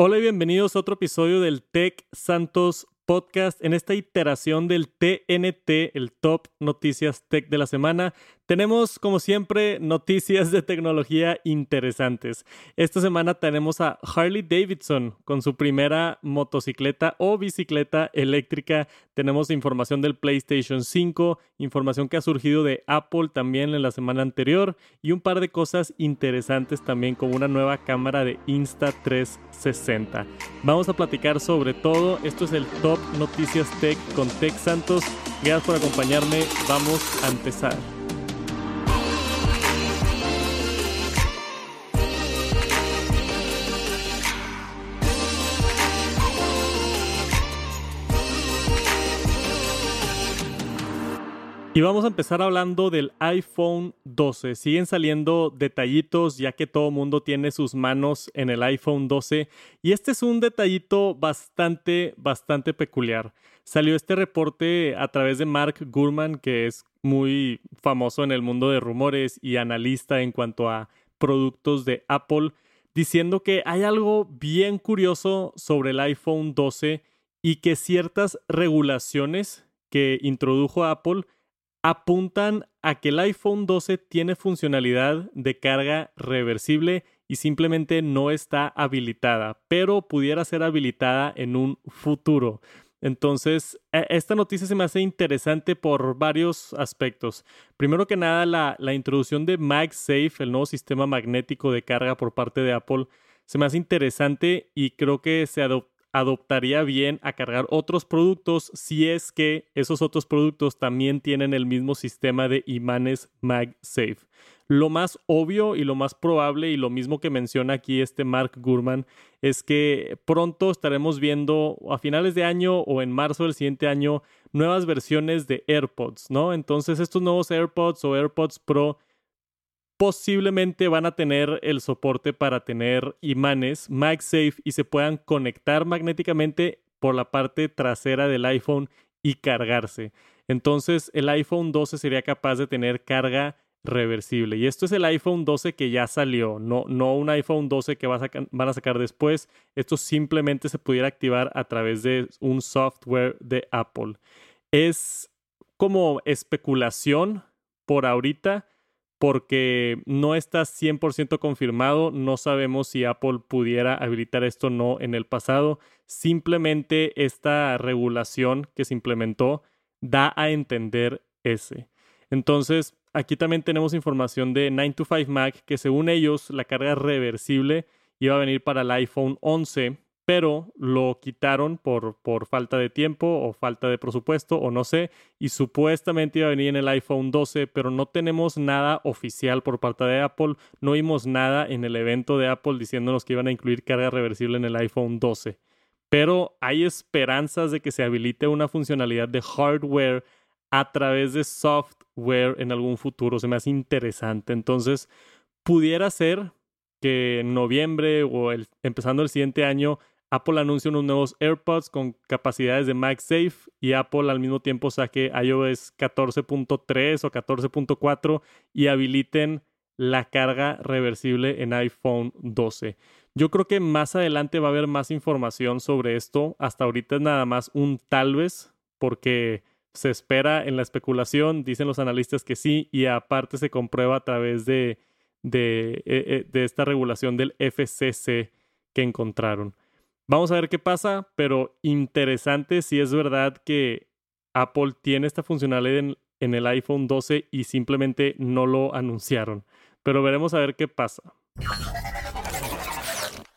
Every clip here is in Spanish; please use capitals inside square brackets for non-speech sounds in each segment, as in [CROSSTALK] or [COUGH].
Hola y bienvenidos a otro episodio del Tech Santos Podcast. En esta iteración del TNT, el Top Noticias Tech de la semana, tenemos, como siempre, noticias de tecnología interesantes. Esta semana tenemos a Harley Davidson con su primera motocicleta o bicicleta eléctrica. Tenemos información del PlayStation 5, información que ha surgido de Apple también en la semana anterior y un par de cosas interesantes también como una nueva cámara de Insta360. Vamos a platicar sobre todo. Esto es el Top Noticias Tech con Tech Santos. Gracias por acompañarme. Vamos a empezar. Y vamos a empezar hablando del iPhone 12. Siguen saliendo detallitos ya que todo mundo tiene sus manos en el iPhone 12 y este es un detallito bastante, bastante peculiar. Salió este reporte a través de Mark Gurman, que es muy famoso en el mundo de rumores y analista en cuanto a productos de Apple, diciendo que hay algo bien curioso sobre el iPhone 12 y que ciertas regulaciones que introdujo Apple apuntan a que el iPhone 12 tiene funcionalidad de carga reversible y simplemente no está habilitada, pero pudiera ser habilitada en un futuro. Entonces, e, esta noticia se me hace interesante por varios aspectos. Primero que nada, la, la, introducción de MagSafe, el nuevo sistema magnético de carga por parte de Apple, se me hace interesante y creo que se, adoptaría bien a cargar otros productos si es que esos otros productos también tienen el mismo sistema de imanes MagSafe. Lo más obvio y lo más probable y lo mismo que menciona aquí este Mark Gurman es que pronto estaremos viendo a finales de año o en marzo del siguiente año nuevas versiones de AirPods, ¿no? Entonces estos nuevos AirPods o AirPods Pro posiblemente van a tener el soporte para tener imanes MagSafe y se puedan conectar magnéticamente por la parte trasera del iPhone y cargarse. Entonces el iPhone 12 sería capaz de tener carga reversible. Y esto es el iPhone 12 que ya salió, no, no un iPhone 12 que van a sacar después. Esto simplemente se pudiera activar a través de un software de Apple. Es como especulación por ahorita porque no está 100% confirmado, no sabemos si Apple pudiera habilitar esto o no en el pasado, simplemente esta regulación que se implementó da a entender ese. Entonces, aquí también tenemos información de 9to5Mac que según ellos la carga reversible iba a venir para el iPhone 11 pero lo quitaron por, por falta de tiempo o falta de presupuesto o no sé, y supuestamente iba a venir en el iPhone 12, pero no tenemos nada oficial por parte de Apple, no vimos nada en el evento de Apple diciéndonos que iban a incluir carga reversible en el iPhone 12. Pero hay esperanzas de que se habilite una funcionalidad de hardware a través de software en algún futuro. Se me hace interesante. Entonces, pudiera ser que en noviembre o empezando el siguiente año Apple anuncia unos nuevos AirPods con capacidades de MagSafe y Apple al mismo tiempo saque iOS 14.3 o 14.4 y habiliten la carga reversible en iPhone 12. Yo creo que más adelante va a haber más información sobre esto. Hasta ahorita es nada más un tal vez, porque se espera en la especulación, dicen los analistas que sí, y aparte se comprueba a través de, de, eh, eh, de esta regulación del FCC que encontraron. Vamos a ver qué pasa, pero interesante si es verdad que Apple tiene esta funcionalidad en, el iPhone 12 y simplemente no lo anunciaron. Pero veremos a ver qué pasa.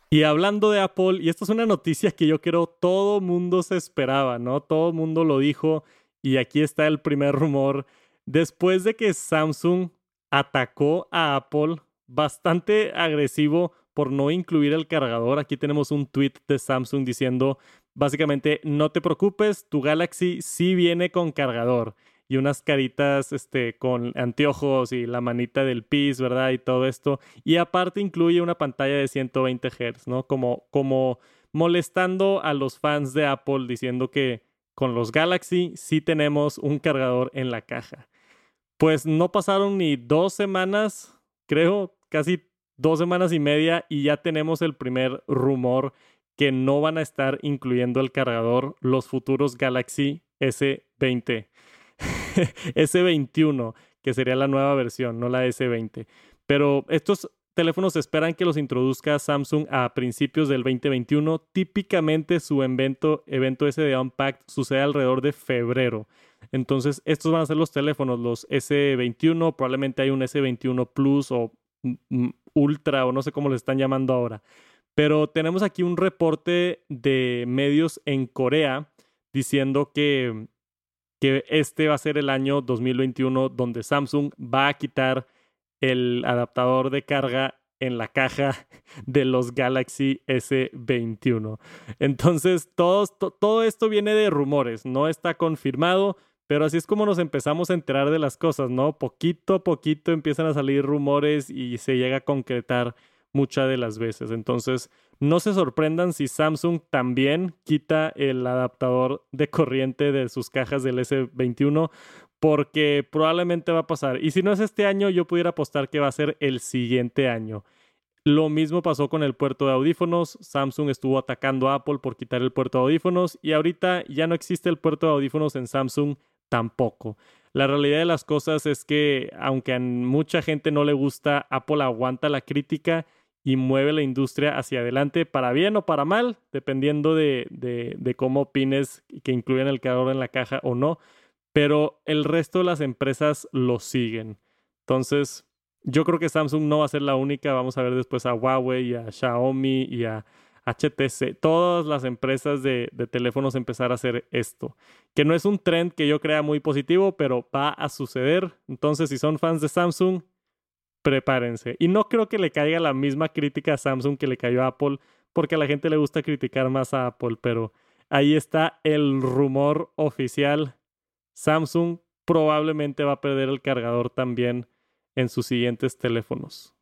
Y hablando de Apple, y esto es una noticia que yo creo todo mundo se esperaba, ¿no? Todo mundo lo dijo y aquí está el primer rumor. Después de que Samsung atacó a Apple bastante agresivo por no incluir el cargador. Aquí tenemos un tweet de Samsung diciendo básicamente no te preocupes, tu Galaxy sí viene con cargador y unas caritas este, con anteojos y la manita del PIS, ¿verdad? Y todo esto. Y aparte incluye una pantalla de 120 Hz, ¿no? Como, como molestando a los fans de Apple diciendo que con los Galaxy sí tenemos un cargador en la caja. Pues no pasaron ni dos semanas, creo, casi dos semanas y media y ya tenemos el primer rumor que no van a estar incluyendo el cargador los futuros Galaxy S20. [LAUGHS] S21, que sería la nueva versión, no la S20. Pero estos teléfonos esperan que los introduzca Samsung a principios del 2021. Típicamente su evento, evento ese de Unpacked sucede alrededor de febrero. Entonces, estos van a ser los teléfonos, los S21, probablemente hay un S21 Plus o Ultra o no sé cómo le están llamando ahora. Pero tenemos aquí un reporte de medios en Corea diciendo que, que este va a ser el año 2021 donde Samsung va a quitar el adaptador de carga en la caja [LAUGHS] de los Galaxy S21. Entonces, todo, todo esto viene de rumores, no está confirmado, pero así es como nos empezamos a enterar de las cosas, ¿no? Poquito a poquito empiezan a salir rumores y se llega a concretar muchas de las veces. Entonces, no se sorprendan si Samsung también quita el adaptador de corriente de sus cajas del S21, porque probablemente va a pasar. Y si no es este año, yo pudiera apostar que va a ser el siguiente año. Lo mismo pasó con el puerto de audífonos. Samsung estuvo atacando a Apple por quitar el puerto de audífonos y ahorita ya no existe el puerto de audífonos en Samsung tampoco. La realidad de las cosas es que aunque a mucha gente no le gusta, Apple aguanta la crítica y mueve la industria hacia adelante para bien o para mal, dependiendo de, de, cómo opines que incluyan el cargador en la caja o no. Pero el resto de las empresas lo siguen. Entonces, yo creo que Samsung no va a ser la única. Vamos a ver después a Huawei y a Xiaomi y a HTC, todas las empresas de, teléfonos empezar a hacer esto. Que no es un trend que yo crea muy positivo, pero va a suceder. Entonces, si son fans de Samsung, prepárense. Y no creo que le caiga la misma crítica a Samsung que le cayó a Apple, porque a la gente le gusta criticar más a Apple, pero ahí está el rumor oficial. Samsung probablemente va a perder el cargador también en sus siguientes teléfonos.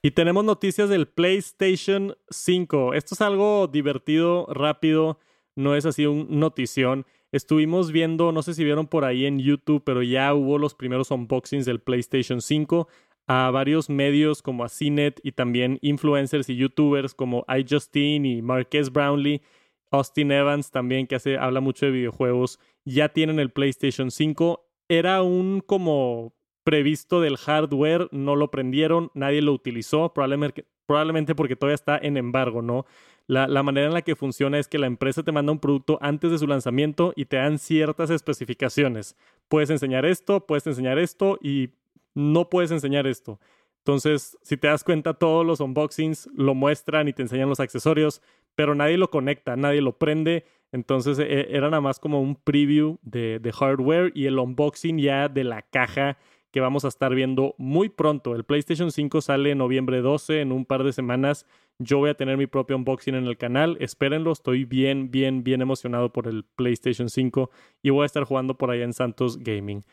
Y tenemos noticias del PlayStation 5. Esto es algo divertido, rápido, no es así un notición. Estuvimos viendo, no sé si vieron por ahí en YouTube, pero ya hubo los primeros unboxings del PlayStation 5 a varios medios como a CNET y también influencers y youtubers como iJustine y Marques Brownlee, Austin Evans también que hace habla mucho de videojuegos, ya tienen el PlayStation 5. Era un como previsto del hardware, no lo prendieron, nadie lo utilizó, probablemente, probablemente porque todavía está en embargo, ¿no? La, la, manera en la que funciona es que la empresa te manda un producto antes de su lanzamiento y te dan ciertas especificaciones. Puedes enseñar esto, puedes enseñar esto y no puedes enseñar esto. Entonces, si te das cuenta, todos los unboxings lo muestran y te enseñan los accesorios, pero nadie lo conecta, nadie lo prende. Entonces, e, era nada más como un preview de, de hardware y el unboxing ya de la caja que vamos a estar viendo muy pronto. El PlayStation 5 sale en noviembre 12, en un par de semanas. Yo voy a tener mi propio unboxing en el canal. Espérenlo, estoy bien, bien, bien emocionado por el PlayStation 5 y voy a estar jugando por allá en Santos Gaming.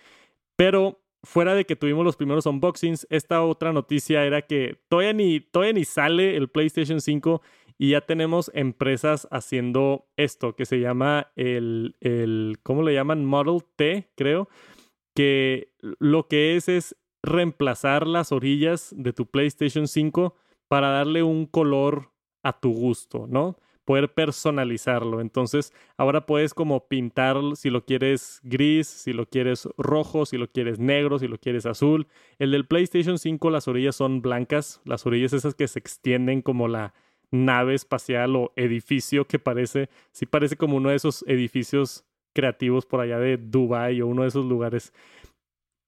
Pero fuera de que tuvimos los primeros unboxings, esta otra noticia era que todavía ni, todavía ni sale el PlayStation 5 y ya tenemos empresas haciendo esto que se llama el, el ¿cómo le llaman? Model T, creo que lo que es es reemplazar las orillas de tu PlayStation 5 para darle un color a tu gusto, ¿no? Poder personalizarlo. Entonces, ahora puedes como pintar si lo quieres gris, si lo quieres rojo, si lo quieres negro, si lo quieres azul. El del PlayStation 5 las orillas son blancas, las orillas esas que se extienden como la nave espacial o edificio que parece, sí parece como uno de esos edificios creativos por allá de Dubai o uno de esos lugares,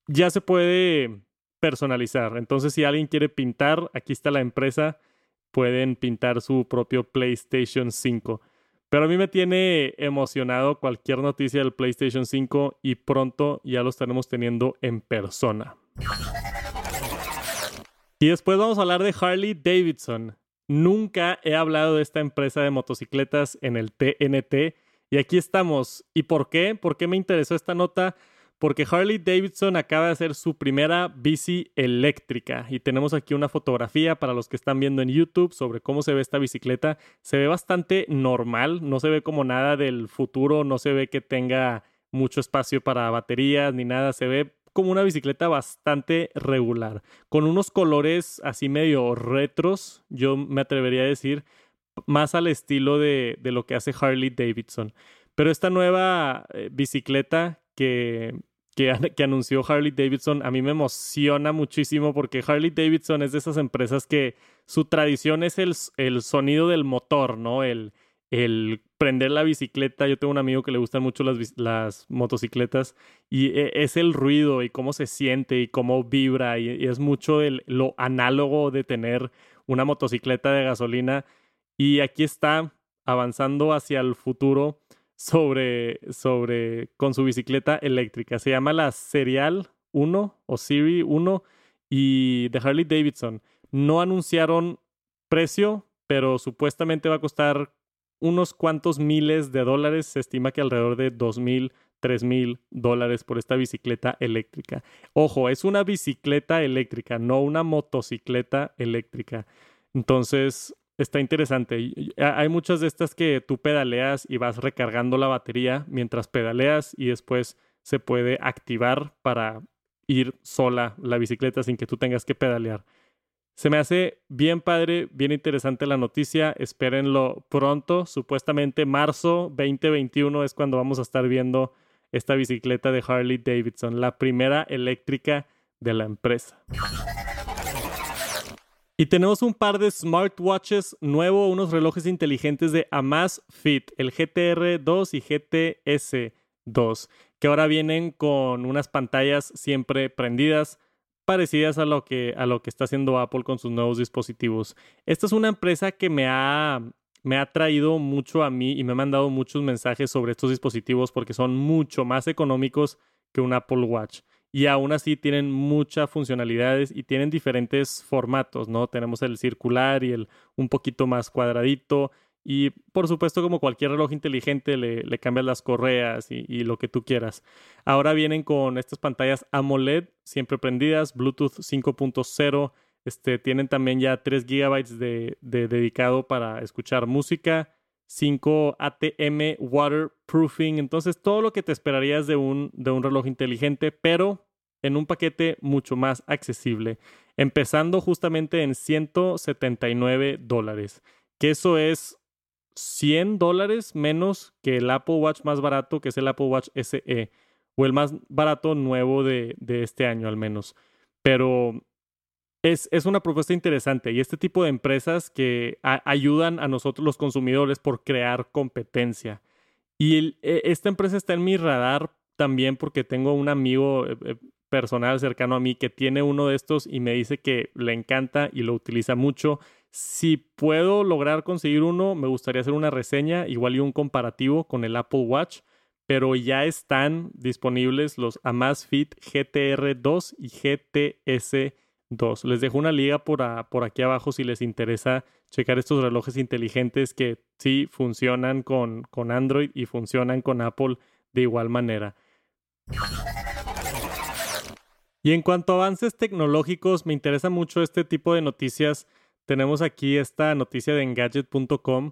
ya se puede personalizar. Entonces, si alguien quiere pintar, aquí está la empresa, pueden pintar su propio PlayStation 5. Pero a mí me tiene emocionado cualquier noticia del PlayStation 5 y pronto ya lo estaremos teniendo en persona. Y después vamos a hablar de Harley Davidson. Nunca he hablado de esta empresa de motocicletas en el TNT y aquí estamos. ¿Y por qué? ¿Por qué me interesó esta nota? Porque Harley Davidson acaba de hacer su primera bici eléctrica y tenemos aquí una fotografía para los que están viendo en YouTube sobre cómo se ve esta bicicleta. Se ve bastante normal, no se ve como nada del futuro, no se ve que tenga mucho espacio para baterías ni nada, se ve como una bicicleta bastante regular, con unos colores así medio retros, yo me atrevería a decir, más al estilo de, lo que hace Harley Davidson. Pero esta nueva eh, bicicleta que, que, anunció Harley Davidson a mí me emociona muchísimo porque Harley Davidson es de esas empresas que su tradición es el, el sonido del motor, ¿no? El, el prender la bicicleta. Yo tengo un amigo que le gustan mucho las, las motocicletas y e, es el ruido y cómo se siente y cómo vibra y, es mucho el, lo análogo de tener una motocicleta de gasolina. Y aquí está avanzando hacia el futuro sobre, sobre con su bicicleta eléctrica. Se llama la Serial 1 o Siri 1 y de Harley Davidson. No anunciaron precio, pero supuestamente va a costar unos cuantos miles de dólares. Se estima que alrededor de dos mil, tres mil dólares por esta bicicleta eléctrica. Ojo, es una bicicleta eléctrica, no una motocicleta eléctrica. Entonces, está interesante. Hay muchas de estas que tú pedaleas y vas recargando la batería mientras pedaleas y después se puede activar para ir sola la bicicleta sin que tú tengas que pedalear. Se me hace bien padre, bien interesante la noticia. Espérenlo pronto. Supuestamente marzo 2021 es cuando vamos a estar viendo esta bicicleta de Harley Davidson, la primera eléctrica de la empresa. Y tenemos un par de smartwatches nuevos, unos relojes inteligentes de Amazfit, el GTR2 y GTS2, que ahora vienen con unas pantallas siempre prendidas parecidas a lo que, a lo que está haciendo Apple con sus nuevos dispositivos. Esta es una empresa que me ha, me ha traído mucho a mí y me ha mandado muchos mensajes sobre estos dispositivos porque son mucho más económicos que un Apple Watch. Y aún así tienen muchas funcionalidades y tienen diferentes formatos, ¿no? Tenemos el circular y el un poquito más cuadradito. Y por supuesto, como cualquier reloj inteligente, le, le cambias las correas y, lo que tú quieras. Ahora vienen con estas pantallas AMOLED, siempre prendidas, Bluetooth 5.0. Este, tienen también ya 3 GB de, dedicado para escuchar música, 5 ATM waterproofing. Entonces, todo lo que te esperarías de un, de un reloj inteligente, pero en un paquete mucho más accesible, empezando justamente en 179 dólares, que eso es 100 dólares menos que el Apple Watch más barato, que es el Apple Watch SE, o el más barato nuevo de, este año al menos. Pero es, es, una propuesta interesante y este tipo de empresas que ayudan a nosotros los consumidores por crear competencia. Y e, esta empresa está en mi radar también porque tengo un amigo eh, eh, personal cercano a mí que tiene uno de estos y me dice que le encanta y lo utiliza mucho si puedo lograr conseguir uno, me gustaría hacer una reseña, igual y un comparativo con el Apple Watch, pero ya están disponibles los Amazfit GTR2 y GTS2. Les dejo una liga por, aquí abajo si les interesa checar estos relojes inteligentes que sí funcionan con Android y funcionan con Apple de igual manera. Y en cuanto a avances tecnológicos, me interesa mucho este tipo de noticias tenemos aquí esta noticia de engadget.com,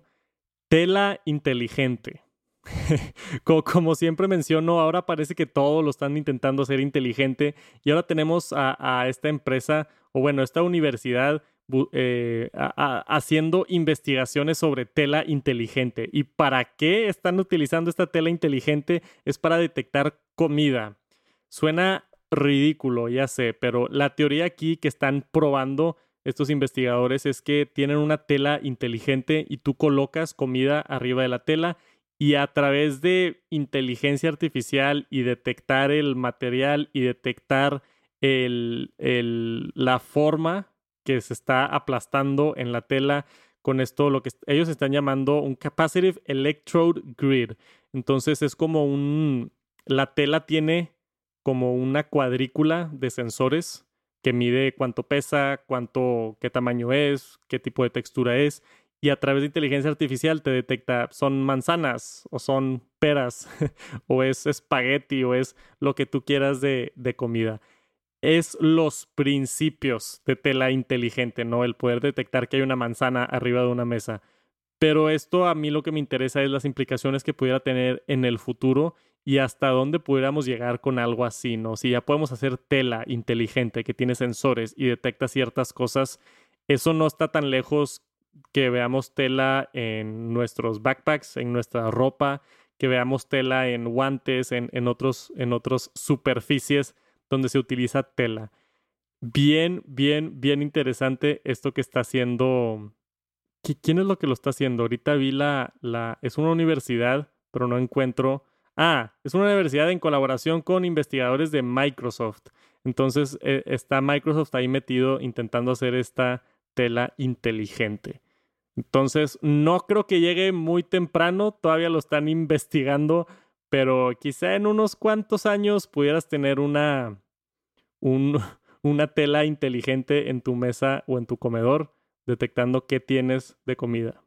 tela inteligente. [LAUGHS] como, siempre menciono, ahora parece que todo lo están intentando hacer inteligente y ahora tenemos a, esta empresa, o bueno, esta universidad eh, haciendo investigaciones sobre tela inteligente. ¿Y para qué están utilizando esta tela inteligente? Es para detectar comida. Suena ridículo, ya sé, pero la teoría aquí que están probando estos investigadores es que tienen una tela inteligente y tú colocas comida arriba de la tela y a través de inteligencia artificial y detectar el material y detectar el, la forma que se está aplastando en la tela con esto lo que ellos están llamando un capacitive electrode grid. Entonces es como un la tela tiene como una cuadrícula de sensores que mide cuánto pesa, cuánto, qué tamaño es, qué tipo de textura es, y a través de inteligencia artificial te detecta son manzanas o son peras [LAUGHS] o es espagueti o es lo que tú quieras de, comida. Es los principios de tela inteligente, ¿no? El poder detectar que hay una manzana arriba de una mesa. Pero esto a mí lo que me interesa es las implicaciones que pudiera tener en el futuro y hasta dónde pudiéramos llegar con algo así, ¿no? Si ya podemos hacer tela inteligente que tiene sensores y detecta ciertas cosas, eso no está tan lejos que veamos tela en nuestros backpacks, en nuestra ropa, que veamos tela en guantes, en, en otros, en otras superficies donde se utiliza tela. Bien, bien, bien interesante esto que está haciendo. ¿Quién es lo que lo está haciendo? Ahorita vi la, la. Es una universidad, pero no encuentro. Ah, es una universidad en colaboración con investigadores de Microsoft. Entonces eh, está Microsoft ahí metido intentando hacer esta tela inteligente. Entonces, no creo que llegue muy temprano, todavía lo están investigando, pero quizá en unos cuantos años pudieras tener una, [LAUGHS] una tela inteligente en tu mesa o en tu comedor, detectando qué tienes de comida.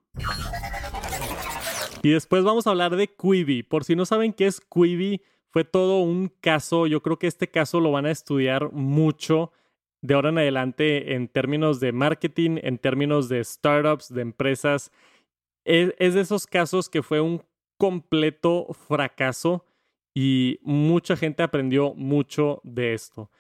Y después vamos a hablar de Quibi. Por si no saben qué es Quibi, fue todo un caso. Yo creo que este caso lo van a estudiar mucho de ahora en adelante en términos de marketing, en términos de startups, de empresas. Es, de esos casos que fue un completo fracaso y mucha gente aprendió mucho de esto.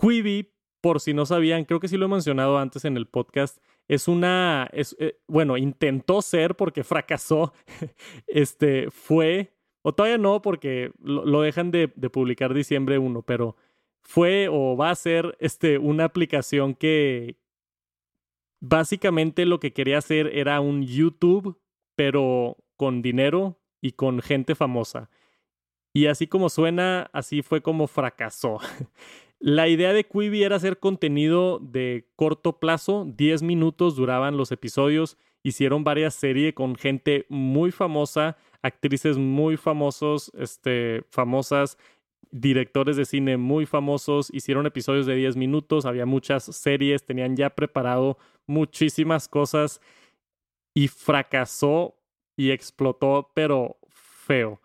Quibi, por si no sabían, creo que sí lo he mencionado antes en el podcast, es una, es, eh, bueno, intentó ser porque fracasó, [LAUGHS] este, fue, o todavía no porque lo, dejan de, de publicar diciembre 1, pero fue o va a ser este, una aplicación que básicamente lo que quería hacer era un YouTube, pero con dinero y con gente famosa. Y así como suena, así fue como fracasó. [LAUGHS] La idea de Quibi era hacer contenido de corto plazo, 10 minutos duraban los episodios, hicieron varias series con gente muy famosa, actrices muy famosos, este, famosas, directores de cine muy famosos, hicieron episodios de 10 minutos, había muchas series, tenían ya preparado muchísimas cosas y fracasó y explotó, pero feo.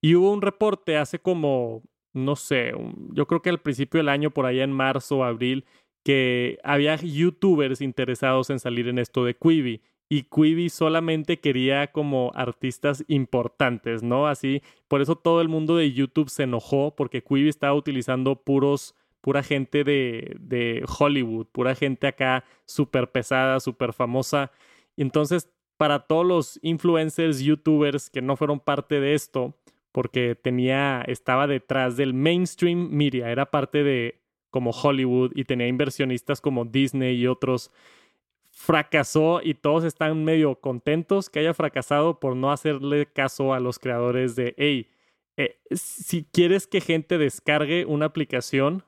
Y hubo un reporte hace como, no sé, yo creo que al principio del año, por allá en marzo o abril, que había youtubers interesados en salir en esto de Quibi y Quibi solamente quería como artistas importantes, ¿no? Así, por eso todo el mundo de YouTube se enojó porque Quibi estaba utilizando puros, pura gente de, de Hollywood, pura gente acá súper pesada, súper famosa. Entonces, para todos los influencers, youtubers que no fueron parte de esto, porque tenía, estaba detrás del mainstream media, era parte de como Hollywood y tenía inversionistas como Disney y otros. Fracasó y todos están medio contentos que haya fracasado por no hacerle caso a los creadores de, hey, eh, si quieres que gente descargue una aplicación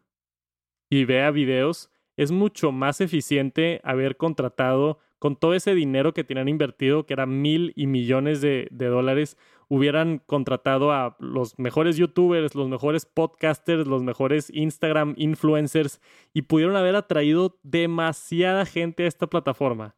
y vea videos, es mucho más eficiente haber contratado con todo ese dinero que tenían invertido, que era mil y millones de, de dólares, hubieran contratado a los mejores youtubers, los mejores podcasters, los mejores Instagram influencers y pudieron haber atraído demasiada gente a esta plataforma.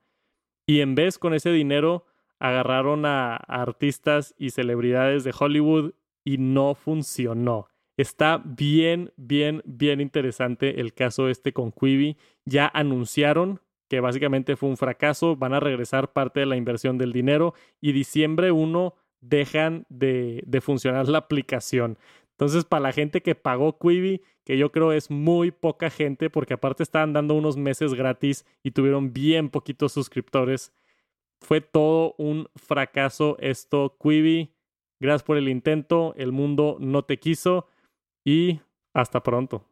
Y en vez con ese dinero agarraron a, artistas y celebridades de Hollywood y no funcionó. Está bien, bien, bien interesante el caso este con Quibi. Ya anunciaron que básicamente fue un fracaso, van a regresar parte de la inversión del dinero y diciembre 1 dejan de, funcionar la aplicación. Entonces, para la gente que pagó Quibi, que yo creo es muy poca gente, porque aparte estaban dando unos meses gratis y tuvieron bien poquitos suscriptores, fue todo un fracaso esto, Quibi. Gracias por el intento, el mundo no te quiso y hasta pronto.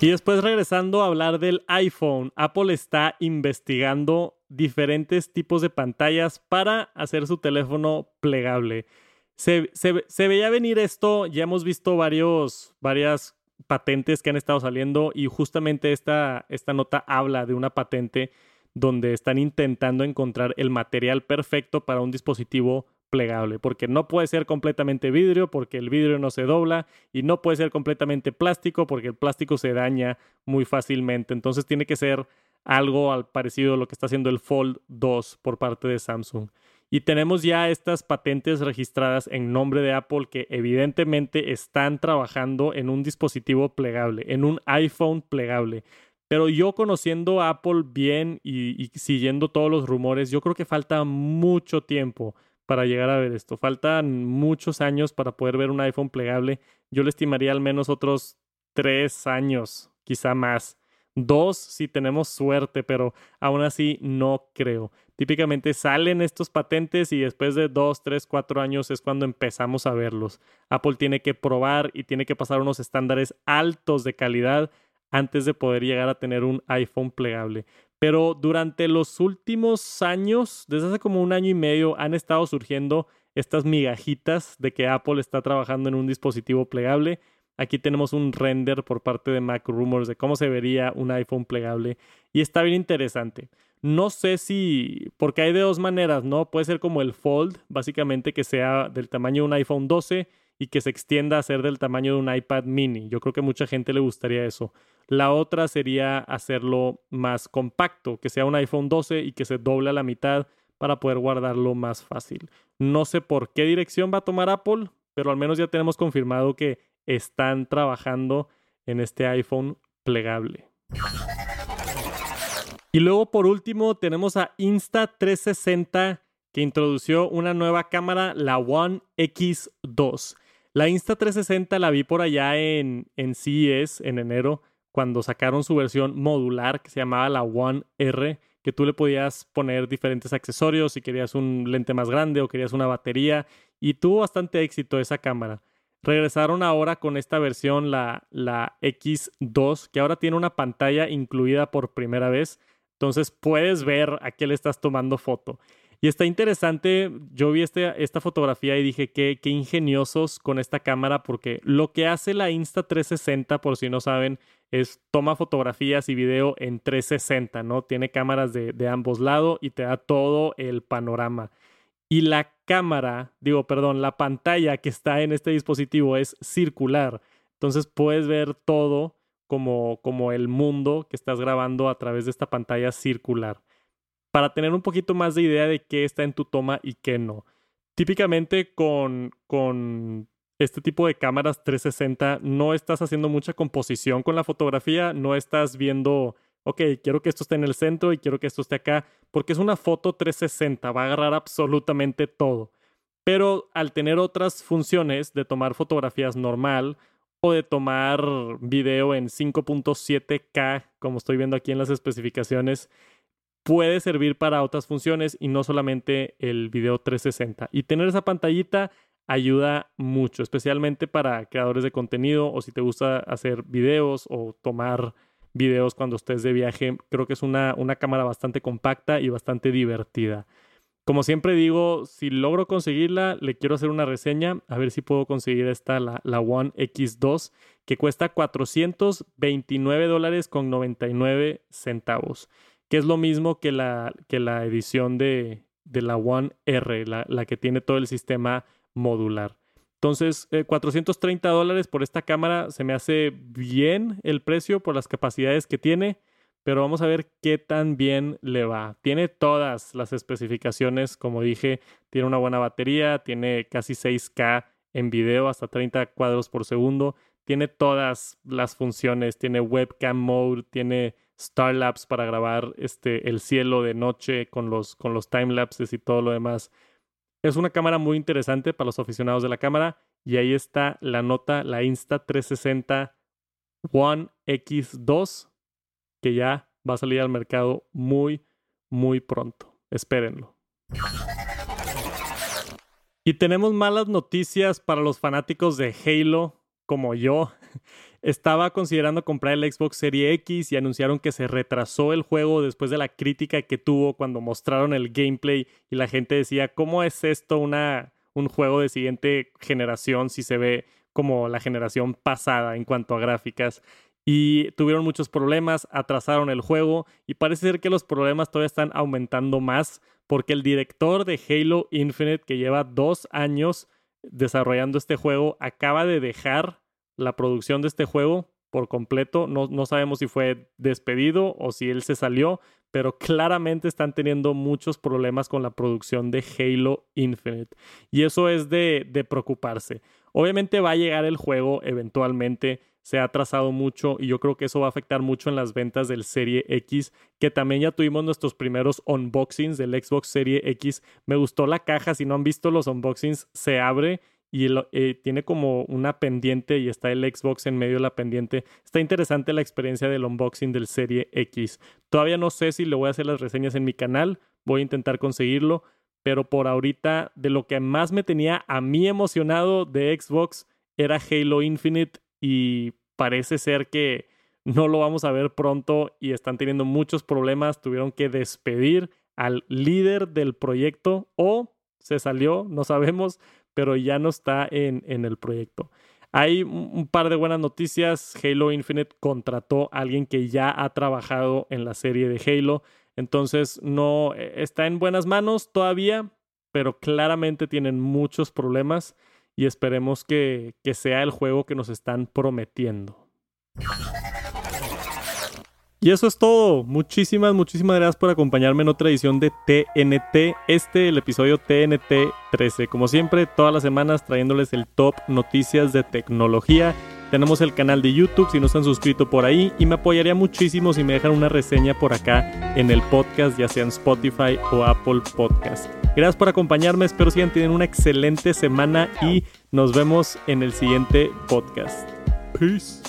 Y después regresando a hablar del iPhone, Apple está investigando diferentes tipos de pantallas para hacer su teléfono plegable. Se, veía venir esto, ya hemos visto varias patentes que han estado saliendo y justamente esta nota habla de una patente donde están intentando encontrar el material perfecto para un dispositivo plegable, porque no puede ser completamente vidrio, porque el vidrio no se dobla, y no puede ser completamente plástico, porque el plástico se daña muy fácilmente. Entonces tiene que ser algo al parecido a lo que está haciendo el Fold 2 por parte de Samsung. Y tenemos ya estas patentes registradas en nombre de Apple que evidentemente están trabajando en un dispositivo plegable, en un iPhone plegable. Pero yo conociendo Apple bien y, y, siguiendo todos los rumores, yo creo que falta mucho tiempo para llegar a ver esto. Faltan muchos años para poder ver un iPhone plegable. Yo le estimaría al menos otros tres años, quizá más. Dos si tenemos suerte, pero aún así no creo. Típicamente salen estos patentes y después de dos, tres, cuatro años es cuando empezamos a verlos. Apple tiene que probar y tiene que pasar unos estándares altos de calidad antes de poder llegar a tener un iPhone plegable. Pero durante los últimos años, desde hace como un año y medio, han estado surgiendo estas migajitas de que Apple está trabajando en un dispositivo plegable Aquí tenemos un render por parte de Mac Rumors de cómo se vería un iPhone plegable y está bien interesante. No sé si, porque hay de dos maneras, ¿no? Puede ser como el Fold, básicamente que sea del tamaño de un iPhone 12 y que se extienda a ser del tamaño de un iPad mini. Yo creo que mucha gente le gustaría eso. La otra sería hacerlo más compacto, que sea un iPhone 12 y que se doble a la mitad para poder guardarlo más fácil. No sé por qué dirección va a tomar Apple, pero al menos ya tenemos confirmado que están trabajando en este iPhone plegable. Y luego por último tenemos a Insta360 que introdució una nueva cámara, la One X2. La Insta360 la vi por allá en, en CES en enero cuando sacaron su versión modular que se llamaba la One R, que tú le podías poner diferentes accesorios si querías un lente más grande o querías una batería y tuvo bastante éxito esa cámara. Regresaron ahora con esta versión, la, la X2, que ahora tiene una pantalla incluida por primera vez. Entonces puedes ver a qué le estás tomando foto. Y está interesante, yo vi este, esta fotografía y dije qué, qué ingeniosos con esta cámara porque lo que hace la Insta360, por si no saben, es toma fotografías y video en 360, ¿no? Tiene cámaras de, de ambos lados y te da todo el panorama y la cámara, digo, perdón, la pantalla que está en este dispositivo es circular. Entonces puedes ver todo como, como el mundo que estás grabando a través de esta pantalla circular. Para tener un poquito más de idea de qué está en tu toma y qué no. Típicamente con, con este tipo de cámaras 360 no estás haciendo mucha composición con la fotografía, no estás viendo ok, quiero que esto esté en el centro y quiero que esto esté acá, porque es una foto 360, va a agarrar absolutamente todo. Pero al tener otras funciones de tomar fotografías normal o de tomar video en 5.7K, como estoy viendo aquí en las especificaciones, puede servir para otras funciones y no solamente el video 360. Y tener esa pantallita ayuda mucho, especialmente para creadores de contenido o si te gusta hacer videos o tomar videos cuando estés de viaje. Creo que es una, una cámara bastante compacta y bastante divertida. Como siempre digo, si logro conseguirla, le quiero hacer una reseña, a ver si puedo conseguir esta, la, la One X2, que cuesta 429 dólares con 99 centavos, que es lo mismo que la, que la edición de, de la One R, la, la que tiene todo el sistema modular. Entonces, 430 eh, dólares por esta cámara se me hace bien el precio por las capacidades que tiene, pero vamos a ver qué tan bien le va. Tiene todas las especificaciones, como dije, tiene una buena batería, tiene casi 6K en video, hasta 30 cuadros por segundo, tiene todas las funciones, tiene webcam mode, tiene Starlapse para grabar este, el cielo de noche con los, con los timelapses y todo lo demás. Es una cámara muy interesante para los aficionados de la cámara y ahí está la nota, la Insta360 One X2 que ya va a salir al mercado muy, muy pronto. Espérenlo. Y tenemos malas noticias para los fanáticos de Halo como yo estaba considerando comprar el Xbox Series X y anunciaron que se retrasó el juego después de la crítica que tuvo cuando mostraron el gameplay y la gente decía, ¿cómo es esto una, un juego de siguiente generación si se ve como la generación pasada en cuanto a gráficas? Y tuvieron muchos problemas, atrasaron el juego y parece ser que los problemas todavía están aumentando más porque el director de Halo Infinite, que lleva dos años desarrollando este juego, acaba de dejar la producción de este juego por completo. No, no, sabemos si fue despedido o si él se salió, pero claramente están teniendo muchos problemas con la producción de Halo Infinite. Y eso es de, de preocuparse. Obviamente va a llegar el juego eventualmente, se ha atrasado mucho y yo creo que eso va a afectar mucho en las ventas del Serie X, que también ya tuvimos nuestros primeros unboxings del Xbox Serie X. Me gustó la caja, si no han visto los unboxings, se abre y eh, tiene como una pendiente y está el Xbox en medio de la pendiente. Está interesante la experiencia del unboxing del Serie X. Todavía no sé si le voy a hacer las reseñas en mi canal, voy a intentar conseguirlo, pero por ahorita de lo que más me tenía a mí emocionado de Xbox era Halo Infinite y parece ser que no lo vamos a ver pronto y están teniendo muchos problemas. Tuvieron que despedir al líder del proyecto o se salió, no sabemos, pero ya no está en, en el proyecto. Hay un par de buenas noticias. Halo Infinite contrató a alguien que ya ha trabajado en la serie de Halo. Entonces no e, está en buenas manos todavía, pero claramente tienen muchos problemas y esperemos que, que sea el juego que nos están prometiendo. Y eso es todo. Muchísimas, muchísimas gracias por acompañarme en otra edición de TNT. Este, el episodio TNT 13. Como siempre, todas las semanas trayéndoles el top noticias de tecnología. Tenemos el canal de YouTube si no se han suscrito por ahí. Y me apoyaría muchísimo si me dejan una reseña por acá en el podcast, ya sea en Spotify o Apple Podcast. Gracias por acompañarme. Espero sigan teniendo una excelente semana y nos vemos en el siguiente podcast. Peace.